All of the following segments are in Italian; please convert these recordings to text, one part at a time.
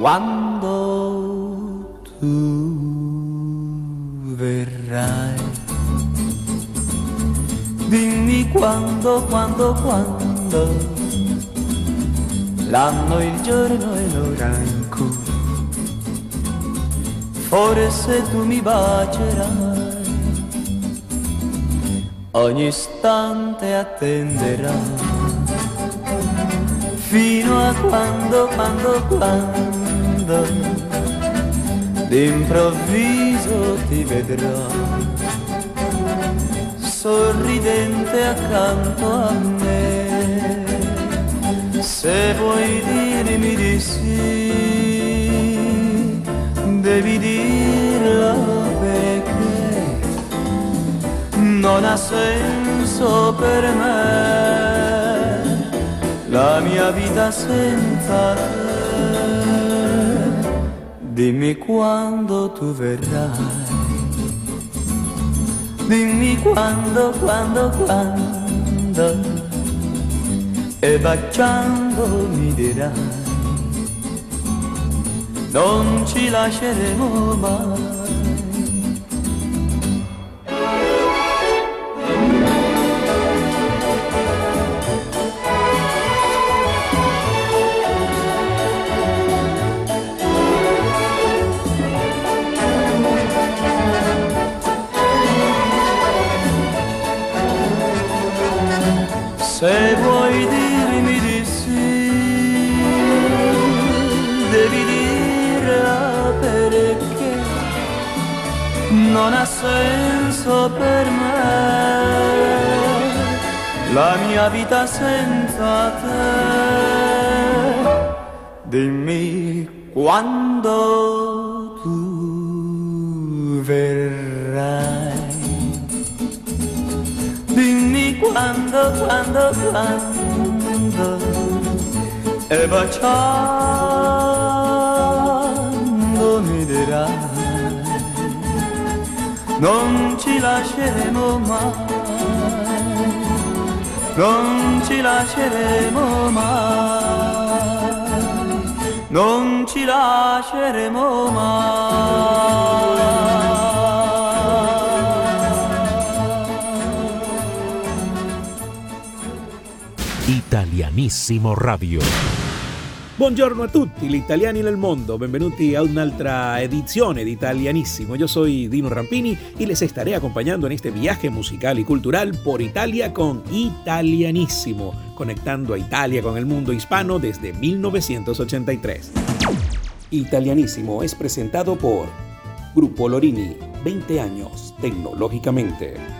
Quando tu verrai. Dimmi quando, quando, quando. L'anno, il giorno e l'ora in cui forse tu mi bacerai. Ogni istante attenderai fino a quando, quando, quando d'improvviso ti vedrò sorridente accanto a me. Se vuoi dirmi di sì, devi dirlo perché non ha senso per me la mia vita senza te. Dimmi quando tu verrai. Dimmi quando, quando, quando. E baciando mi dirai. Non ci lasceremo mai. Se vuoi dirmi di sì, devi dire perché non ha senso per me la mia vita senza te. Dimmi quando quando, quando, quando. E baciando mi dirai Non ci lasceremo mai Non ci lasceremo mai Non ci lasceremo mai Italianissimo Radio. Buongiorno a tutti gli italiani nel mondo, benvenuti a un'altra edizione de Italianissimo. Yo soy Dino Rampini y les estaré acompañando en este viaje musical y cultural por Italia con Italianissimo, conectando a Italia con el mundo hispano desde 1983. Italianissimo es presentado por Grupo Lorini, 20 años tecnológicamente.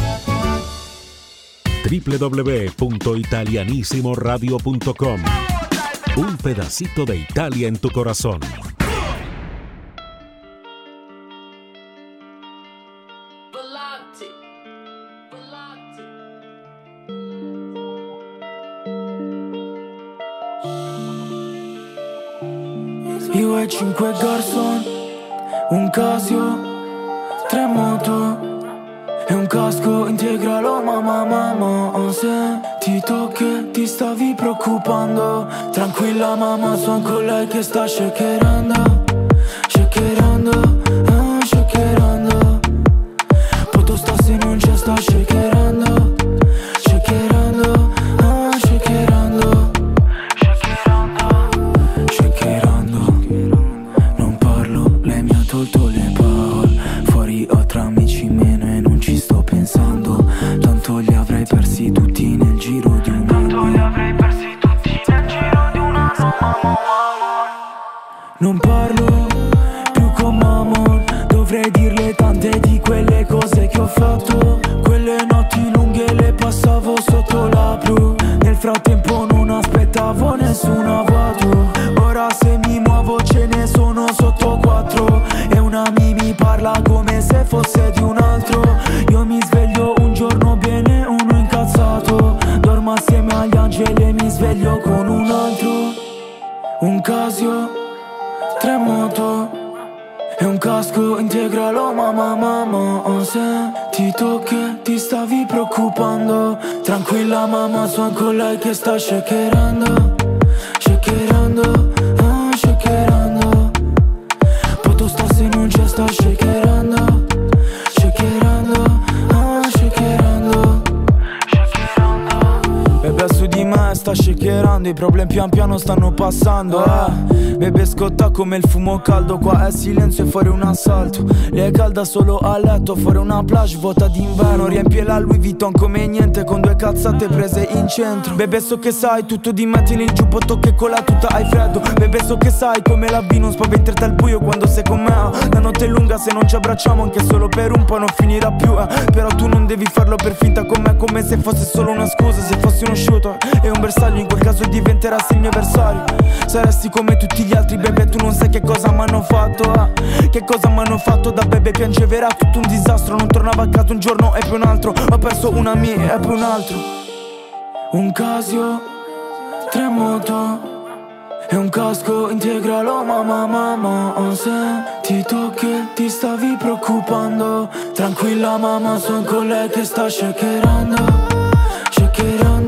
www.italianissimoradio.com Un pedacito de Italia en tu corazón. Io e cinque garçon, un Casio, tre moto e un casco integralo mamma mamma Se ti tocca ti stavi preoccupando. Tranquilla mamma sono con lei che sta shakerando Shakerando, ah shakerando. Poto sta se non c'è sta shakerando come il fumo caldo Qua è silenzio e fuori un assalto. Lei è calda solo a letto Fuori una plage vuota d'inverno. Riempie la Louis Vuitton come niente Con due cazzate prese in centro. Bebe so che sai tutto di me Tieni il giubbotto che con la tuta hai freddo. Bebe so che sai come la B Non spaventerti al buio quando sei con me. La notte è lunga se non ci abbracciamo Anche solo per un po' non finirà più eh. Però tu non devi farlo per finta con me Come se fosse solo una scusa. Se fossi uno shooter e un bersaglio In quel caso diventerassi il mio avversario. Saresti come tutti gli altri bebe Tu non sai che cosa m'hanno fatto eh. Che cosa m'hanno fatto da bebe Piangevera tutto un disastro. Non tornavo a casa un giorno e poi un altro. Ho perso una mia e poi un altro. Un Casio Tre moto e un casco integralo mamma mamma Ho sentito che ti stavi preoccupando. Tranquilla mamma son con lei che sta shakerando Shakerando,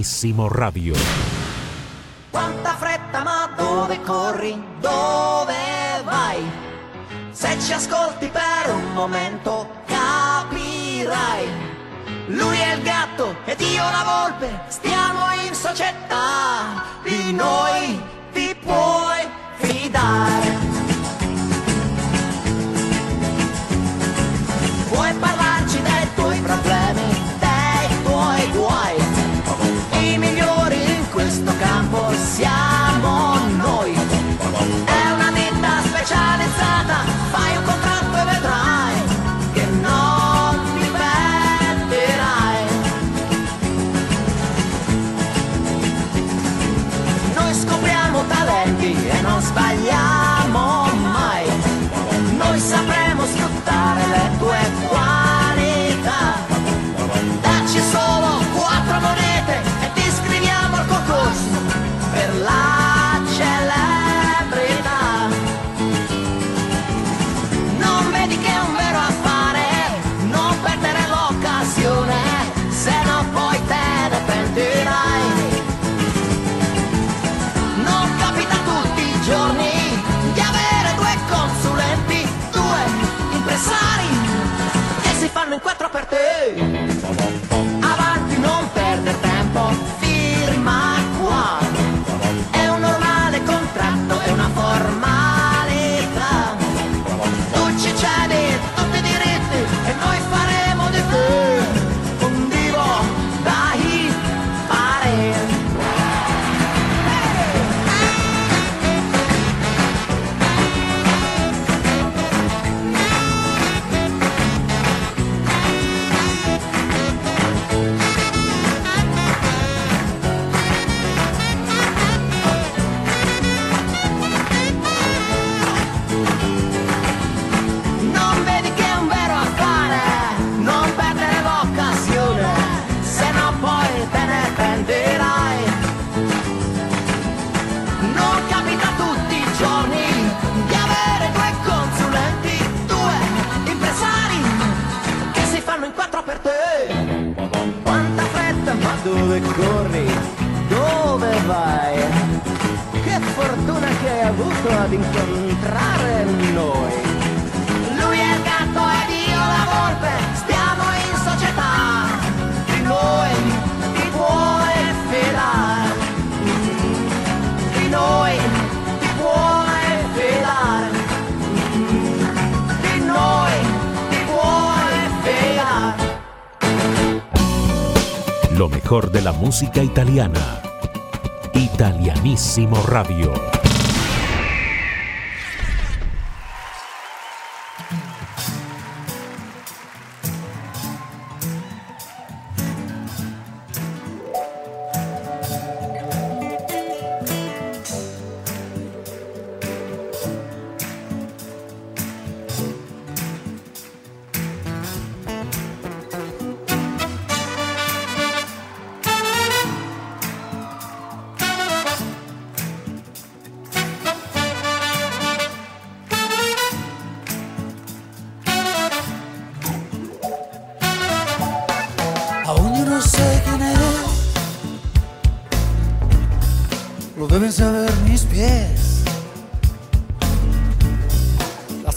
Italianissimo Radio. Quanta fretta, ma dove corri? Dove vai? Se ci ascolti per un momento capirai. Lui è il gatto ed io la volpe, stiamo in società. Di noi ti puoi fidare. Mejor de la música italiana. Italianissimo Radio.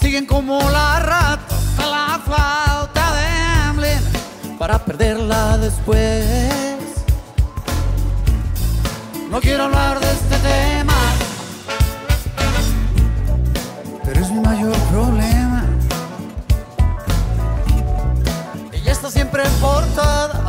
siguen como la rata a la falta de emblema para perderla después. No quiero hablar de este tema, pero es mi mayor problema. Ella está siempre portada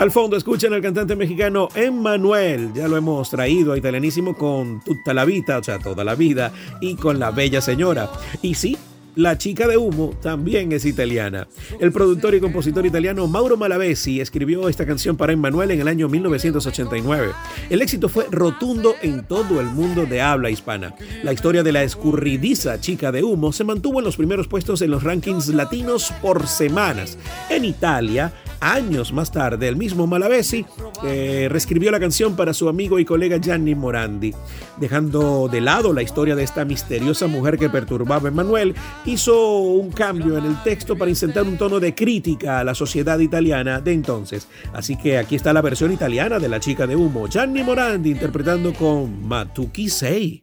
Al fondo escuchan al cantante mexicano Emmanuel, ya lo hemos traído a Italianísimo con Tutta la Vida, o sea, toda la vida, y con La Bella Señora. Y sí, la chica de humo también es italiana. El productor y compositor italiano Mauro Malavesi escribió esta canción para Emmanuel en el año 1989. El éxito fue rotundo en todo el mundo de habla hispana. La historia de la escurridiza chica de humo se mantuvo en los primeros puestos en los rankings latinos por semanas. En Italia, Años más tarde, el mismo Malavesi eh, reescribió la canción para su amigo y colega Gianni Morandi. Dejando de lado la historia de esta misteriosa mujer que perturbaba a Emanuel, hizo un cambio en el texto para insertar un tono de crítica a la sociedad italiana de entonces. Así que aquí está la versión italiana de La chica de humo, Gianni Morandi interpretando con Matuki Sei.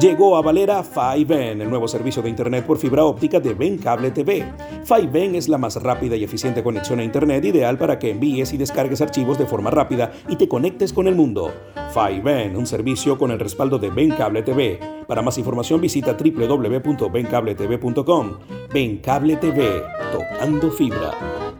Llegó a Valera 5N, el nuevo servicio de Internet por fibra óptica de Ben Cable TV. 5N es la más rápida y eficiente conexión a Internet ideal para que envíes y descargues archivos de forma rápida y te conectes con el mundo. 5N, un servicio con el respaldo de Ben Cable TV. Para más información visita www.bencabletv.com. Ben Cable TV, tocando fibra.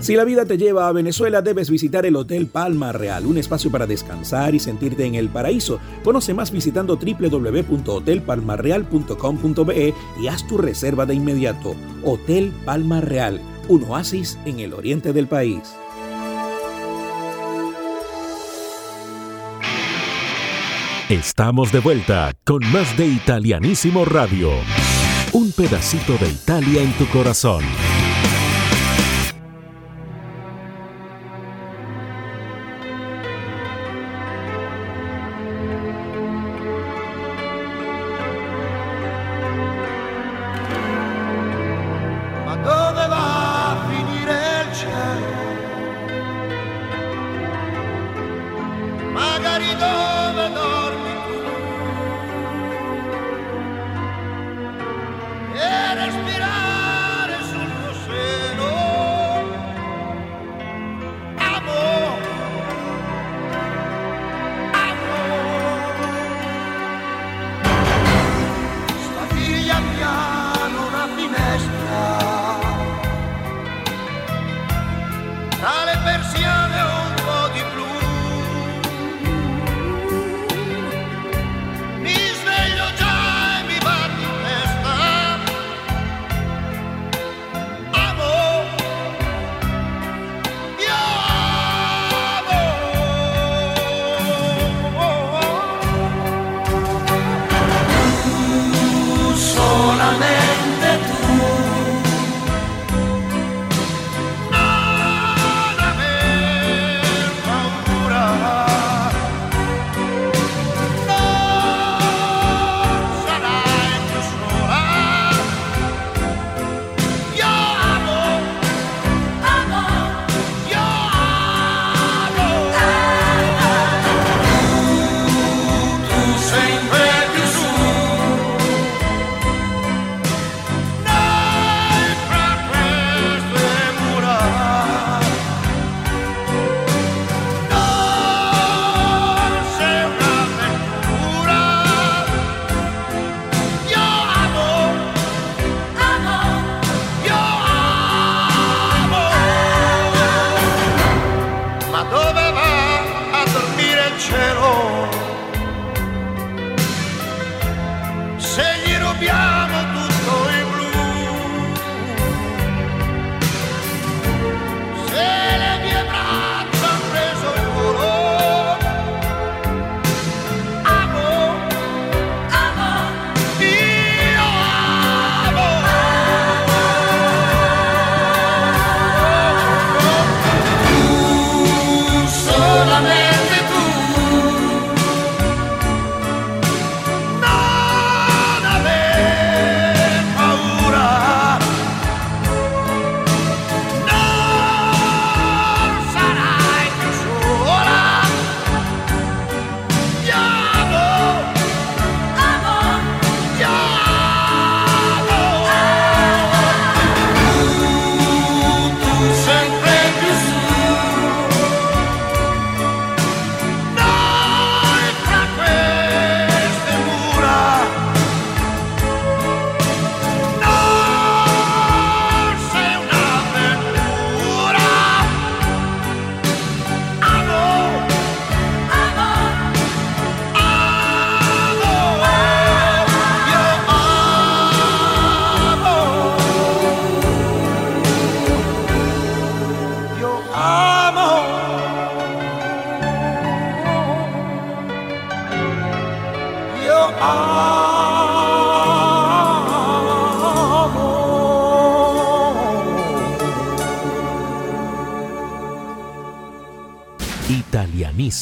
Si la vida te lleva a Venezuela, debes visitar el Hotel Palma Real, un espacio para descansar y sentirte en el paraíso. Conoce más visitando www.hotelpalmarreal.com.be y haz tu reserva de inmediato. Hotel Palma Real, un oasis en el oriente del país. Estamos de vuelta con más de Italianísimo Radio. Un pedacito de Italia en tu corazón.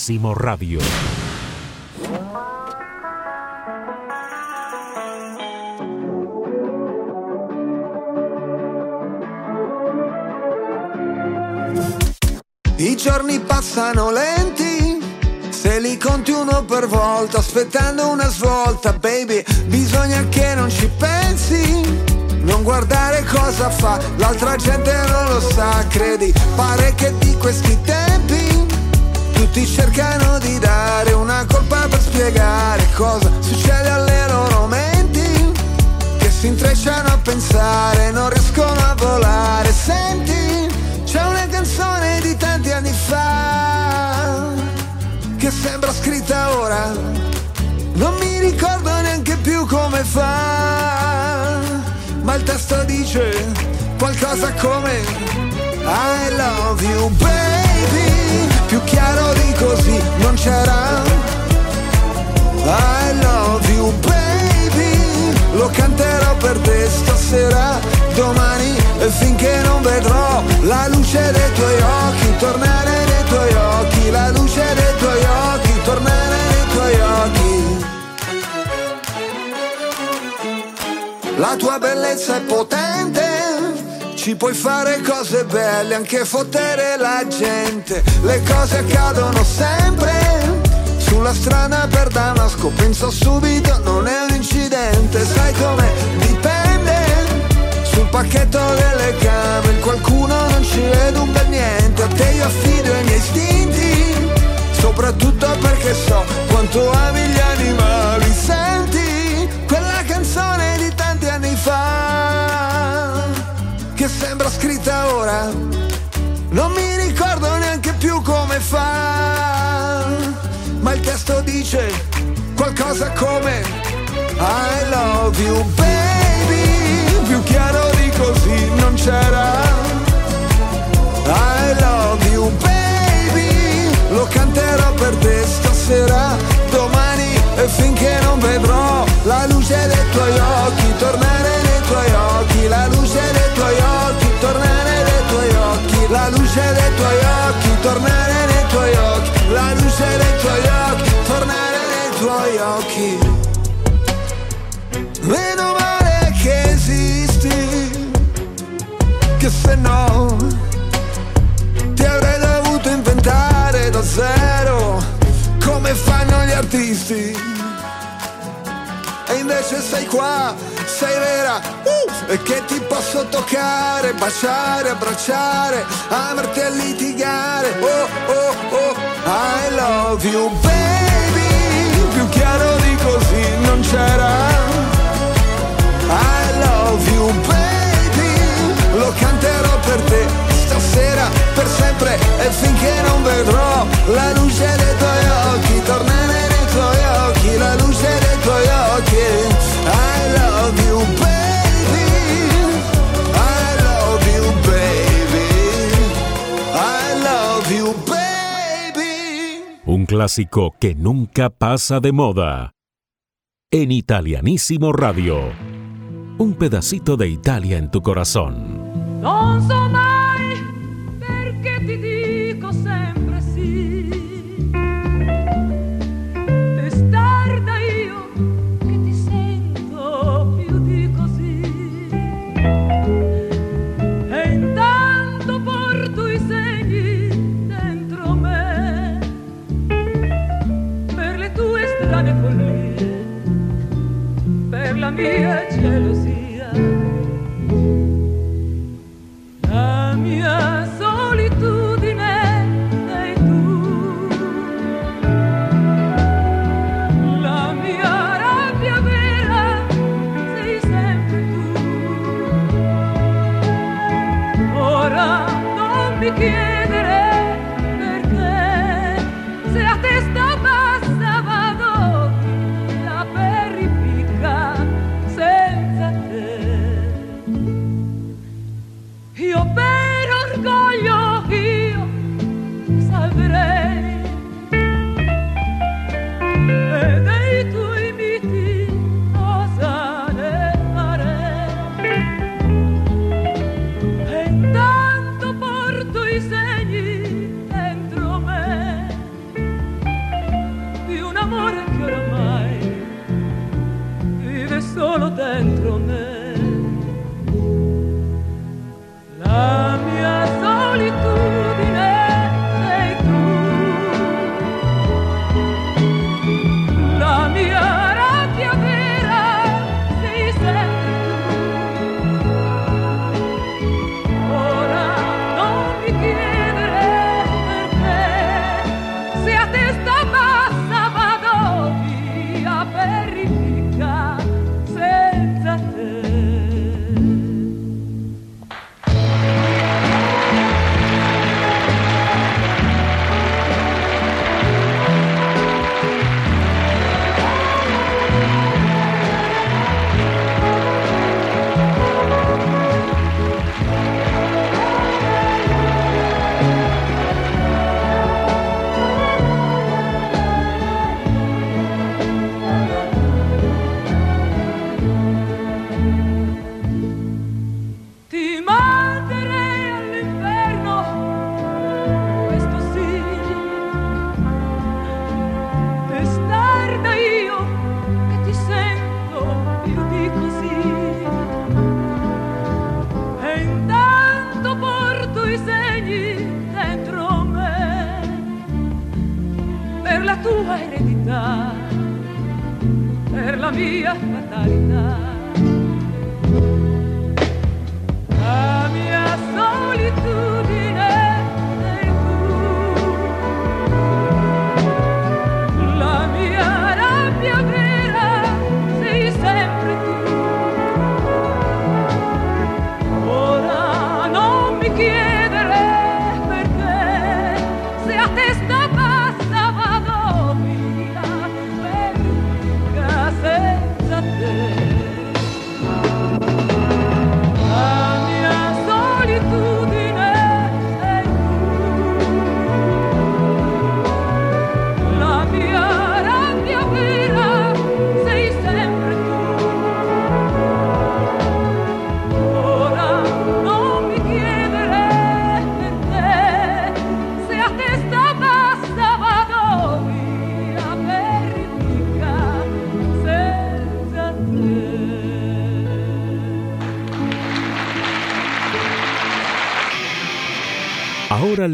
Italianissimo Radio. I giorni passano lenti, se li conti uno per volta, aspettando una svolta, baby, bisogna che non ci pensi. Non guardare cosa fa, l'altra gente non lo sa, credi, pare che di questi tempi tutti cercano di dare una colpa per spiegare cosa succede alle loro menti, che si intrecciano a pensare, non riescono a volare, senti, c'è una canzone di tanti anni fa che sembra scritta ora, non mi ricordo neanche più come fa, ma il testo dice qualcosa come I love you baby, più chiaro di così non c'era. I love you baby, lo canterò per te stasera, domani e finché non vedrò la luce dei tuoi occhi, tornare nei tuoi occhi, la luce dei tuoi occhi, tornare nei tuoi occhi. La tua bellezza è potente, ci puoi fare cose belle, anche fottere la gente. Le cose accadono sempre, sulla strada per Damasco, penso subito, non è un incidente, sai come dipende. Sul pacchetto delle camere, qualcuno non ci vede un bel niente, a te io affido i miei istinti, soprattutto perché so quanto ami gli animali. Senti che sembra scritta ora. Non mi ricordo neanche più come fa, ma il testo dice qualcosa come I love you baby, più chiaro di così non c'era. I love you baby, lo canterò per te stasera, domani e finché non vedrò la luce dei tuoi occhi, tornare tuoi occhi, tornare nei tuoi occhi, la luce dei tuoi occhi, tornare nei tuoi occhi, la luce dei tuoi occhi, tornare nei tuoi occhi. Meno male che esisti, che se no ti avrei dovuto inventare da zero, come fanno gli artisti. E invece sei qua, sei vera, uh, e che ti posso toccare, baciare, abbracciare, amarti e litigare. Oh, oh, oh, I love you, baby, più chiaro di così non c'era. I love you baby Lo canterò per te stasera Per sempre e finché non vedrò La luce dei tuoi occhi Tornare nei tuoi occhi La luce dei tuoi occhi Clásico que nunca pasa de moda. En Italianísimo Radio. Un pedacito de Italia en tu corazón. viacerò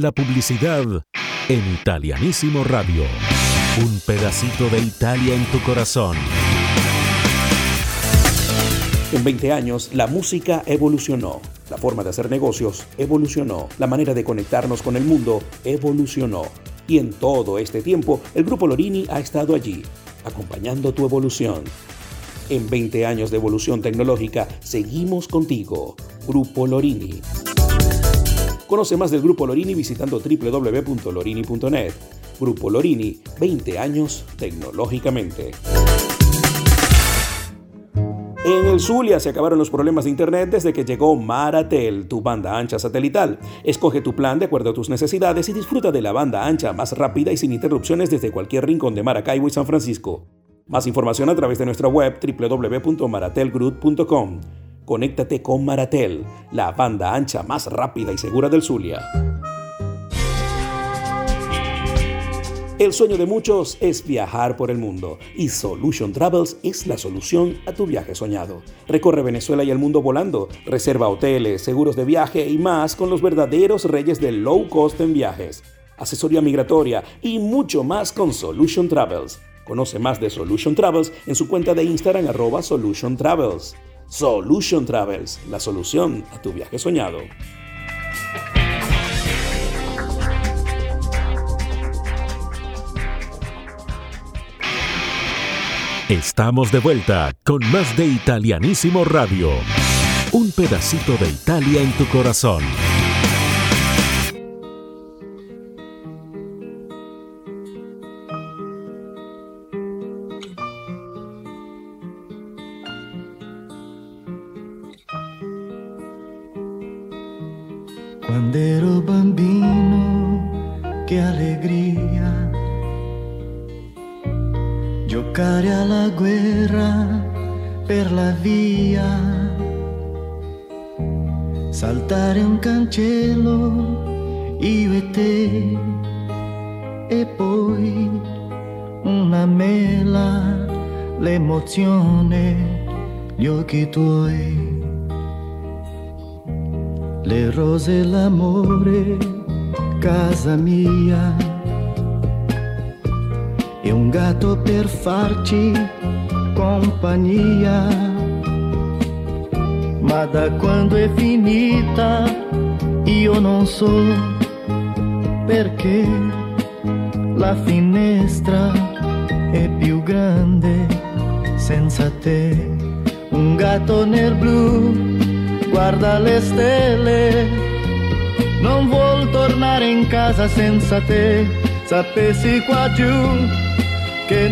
la publicidad en Italianísimo Radio. Un pedacito de Italia en tu corazón. En 20 años, la música evolucionó. La forma de hacer negocios evolucionó. La manera de conectarnos con el mundo evolucionó. Y en todo este tiempo, el Grupo Lorini ha estado allí, acompañando tu evolución. En 20 años de evolución tecnológica, seguimos contigo. Grupo Lorini. Conoce más del Grupo Lorini visitando www.lorini.net. Grupo Lorini, 20 años tecnológicamente. En el Zulia se acabaron los problemas de internet desde que llegó Maratel, tu banda ancha satelital. Escoge tu plan de acuerdo a tus necesidades y disfruta de la banda ancha más rápida y sin interrupciones desde cualquier rincón de Maracaibo y San Francisco. Más información a través de nuestra web www.maratelgroup.com. Conéctate con Maratel, la banda ancha más rápida y segura del Zulia. El sueño de muchos es viajar por el mundo y Solution Travels es la solución a tu viaje soñado. Recorre Venezuela y el mundo volando, reserva hoteles, seguros de viaje y más con los verdaderos reyes del low cost en viajes, asesoría migratoria y mucho más con Solution Travels. Conoce más de Solution Travels en su cuenta de Instagram arroba Solution Travels. Solution Travels, la solución a tu viaje soñado. Estamos de vuelta con más de Italianísimo Radio. Un pedacito de Italia en tu corazón.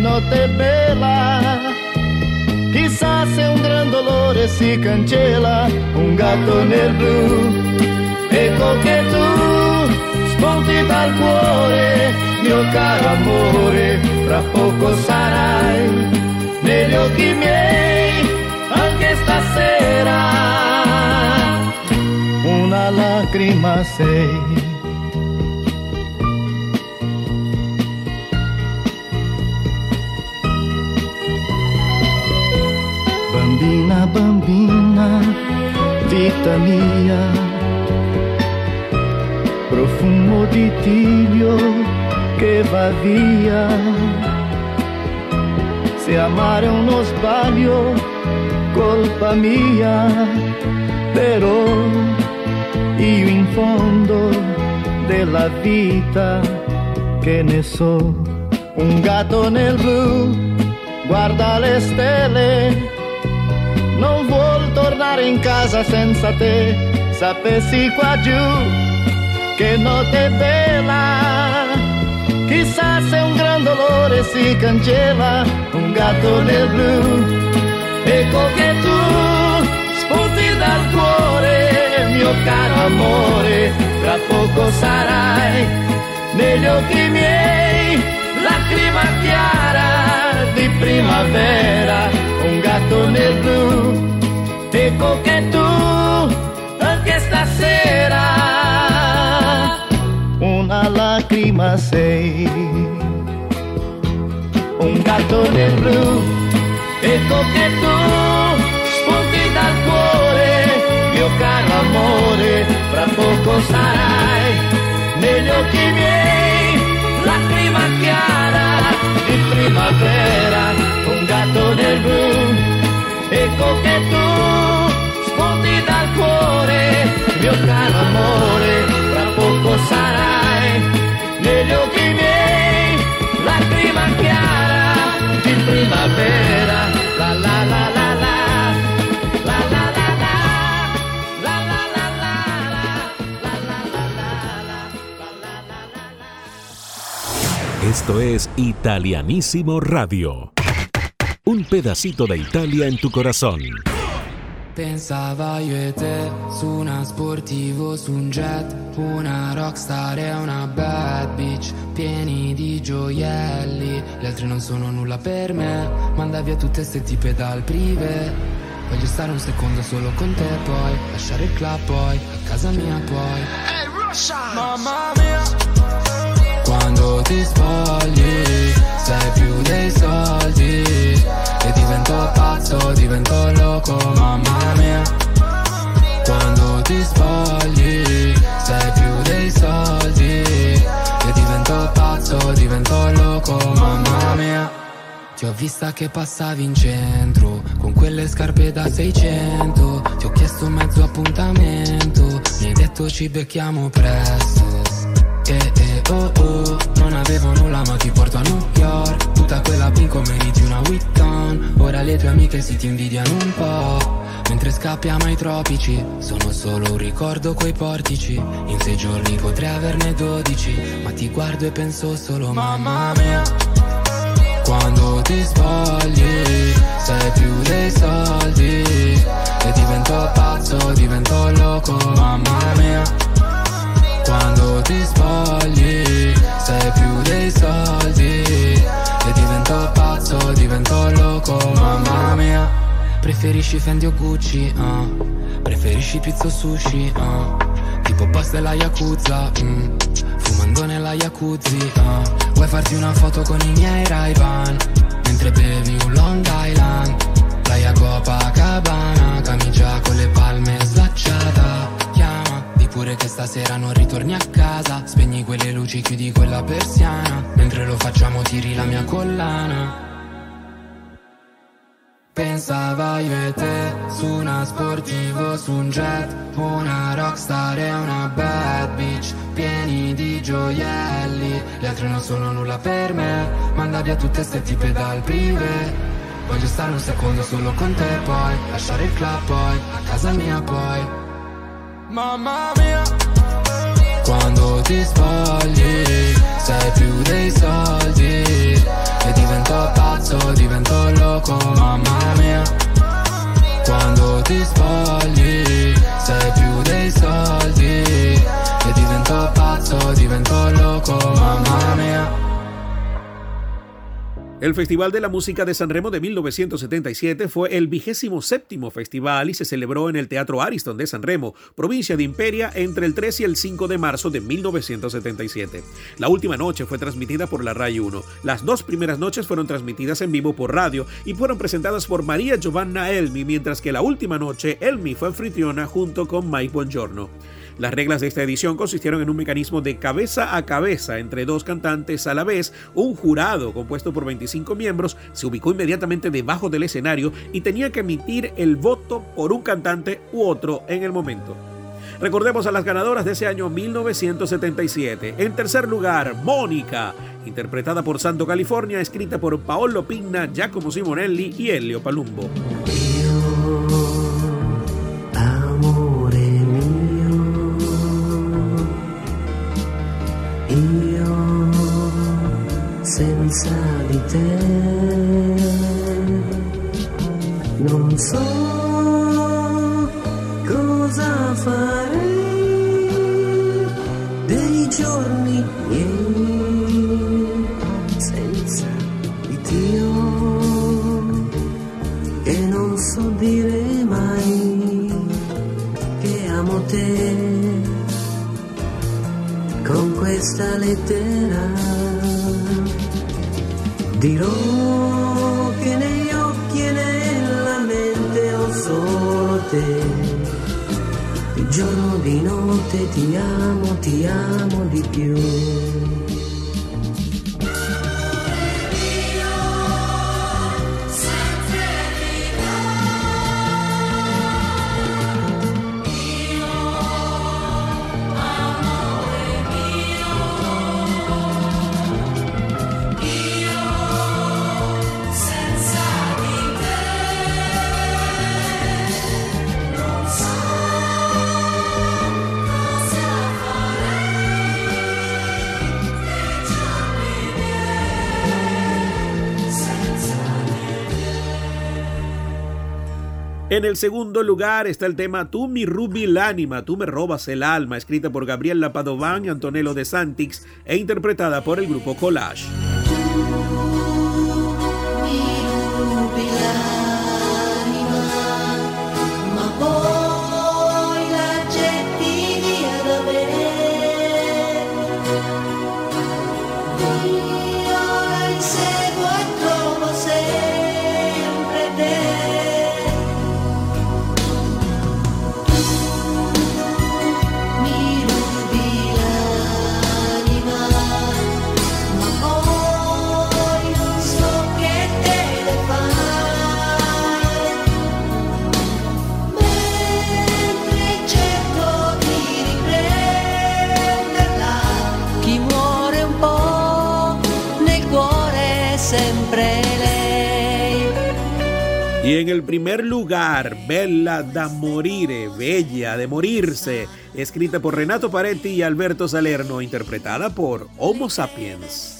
Che notte bella, chissà se un gran dolore si cancella, un gatto nel blu, ecco che tu spunti dal cuore, mio caro amore, fra poco sarai negli occhi miei, anche stasera. Una lacrima sei. Vita mia, profumo di tiglio che va via. Se amare è uno sbaglio, colpa mia, però io in fondo della vita che ne so, un gatto nel blu guarda le stelle, non vuol tornare in casa senza te, sapessi qua giù che notte bella, chissà se un gran dolore si cancella, un gatto nel blu, ecco che tu spunti dal cuore, mio caro amore, tra poco sarai negli occhi miei, lacrima chiara de primavera, um gato negro tu, antes da stasera. uma lágrima sei, Um gato negro te tu, spunti dal cuore, meu caro amore, pra pouco sarai melhor que mim. Di primavera, un gatto nel blu, ecco che tu spunti dal cuore, mio caro amore, Esto es Italianísimo Radio. Un pedacito de Italia en tu corazón. Pensava io e te su una sportivo, su un jet, una rockstar e una bad bitch, pieni di gioielli, gli altri non sono nulla per me, manda via tutte ste tipe dal prive, voglio stare un secondo solo con te poi, lasciare il club poi, a casa mia poi. Mamma mia, quando ti spogli, sei più dei soldi, e divento pazzo, divento loco, mamma mia. Quando ti spogli, sei più dei soldi, e divento pazzo, divento loco, mamma mia. Ti ho vista che passavi in centro Con quelle scarpe da 600 Ti ho chiesto un mezzo appuntamento Mi hai detto ci becchiamo presto Eh eh oh oh. Non avevo nulla ma ti porto a New York. Tutta quella pinco meriti una Witton Ora le tue amiche si ti invidiano un po' Mentre scappiamo ai tropici Sono solo un ricordo quei portici. In sei giorni potrei averne 12 Ma ti guardo e penso solo mamma mia quando ti spogli sei più dei soldi. E divento pazzo, divento loco, mamma mia Quando ti spogli sei più dei soldi. E divento pazzo, divento loco, mamma mia. Preferisci Fendi o Gucci, ah. Preferisci pizza o sushi, ah. Tipo boss della Yakuza, mm. Fumando nella jacuzzi, ah. Vuoi farti una foto con i miei ray Mentre bevi un Long Island. Playa Copacabana Camicia con le palme slacciata pure che stasera non ritorni a casa. Spegni quelle luci, chiudi quella persiana. Mentre lo facciamo tiri la mia collana. Pensava io e te su una sportivo, su un jet, una rockstar e una bad bitch, pieni di gioielli, gli altri non sono nulla per me, manda via tutte ste tipe dal prive, voglio stare un secondo solo con te poi, lasciare il club poi, a casa mia poi. Mamma mia, quando ti spogli, sei più dei soldi, e divento pazzo, divento loco, mamma mia. Quando ti spogli, El Festival de la Música de Sanremo de 1977 fue el vigésimo séptimo festival y se celebró en el Teatro Ariston de Sanremo, provincia de Imperia, entre el 3 y el 5 de marzo de 1977. La última noche fue transmitida por la RAI 1. Las dos primeras noches fueron transmitidas en vivo por radio y fueron presentadas por María Giovanna Elmi, mientras que la última noche Elmi fue anfitriona junto con Mike Bongiorno. Las reglas de esta edición consistieron en un mecanismo de cabeza a cabeza entre dos cantantes a la vez. Un jurado compuesto por 25 miembros se ubicó inmediatamente debajo del escenario y tenía que emitir el voto por un cantante u otro en el momento. Recordemos a las ganadoras de ese año 1977. En tercer lugar, Mónica, interpretada por Santo California, escrita por Paolo Pinna, Giacomo Simonelli y Elio Palumbo. Senza di te. Non so cosa farei dei giorni miei senza di Dio. E non so dire mai che amo te. Con questa lettera dirò che negli occhi e nella mente ho solo te. Di giorno di notte ti amo ti amo di più En el segundo lugar está el tema Tú mi rubi l'ánima, tú me robas el alma, escrita por Gabriela Padován y Antonello de Santix e interpretada por el grupo Collage. Y en el primer lugar, Bella da Morire, Bella de Morirse, escrita por Renato Paretti y Alberto Salerno, interpretada por Homo Sapiens.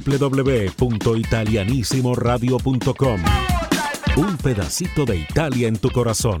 www.italianissimoradio.com Un pedacito de Italia en tu corazón.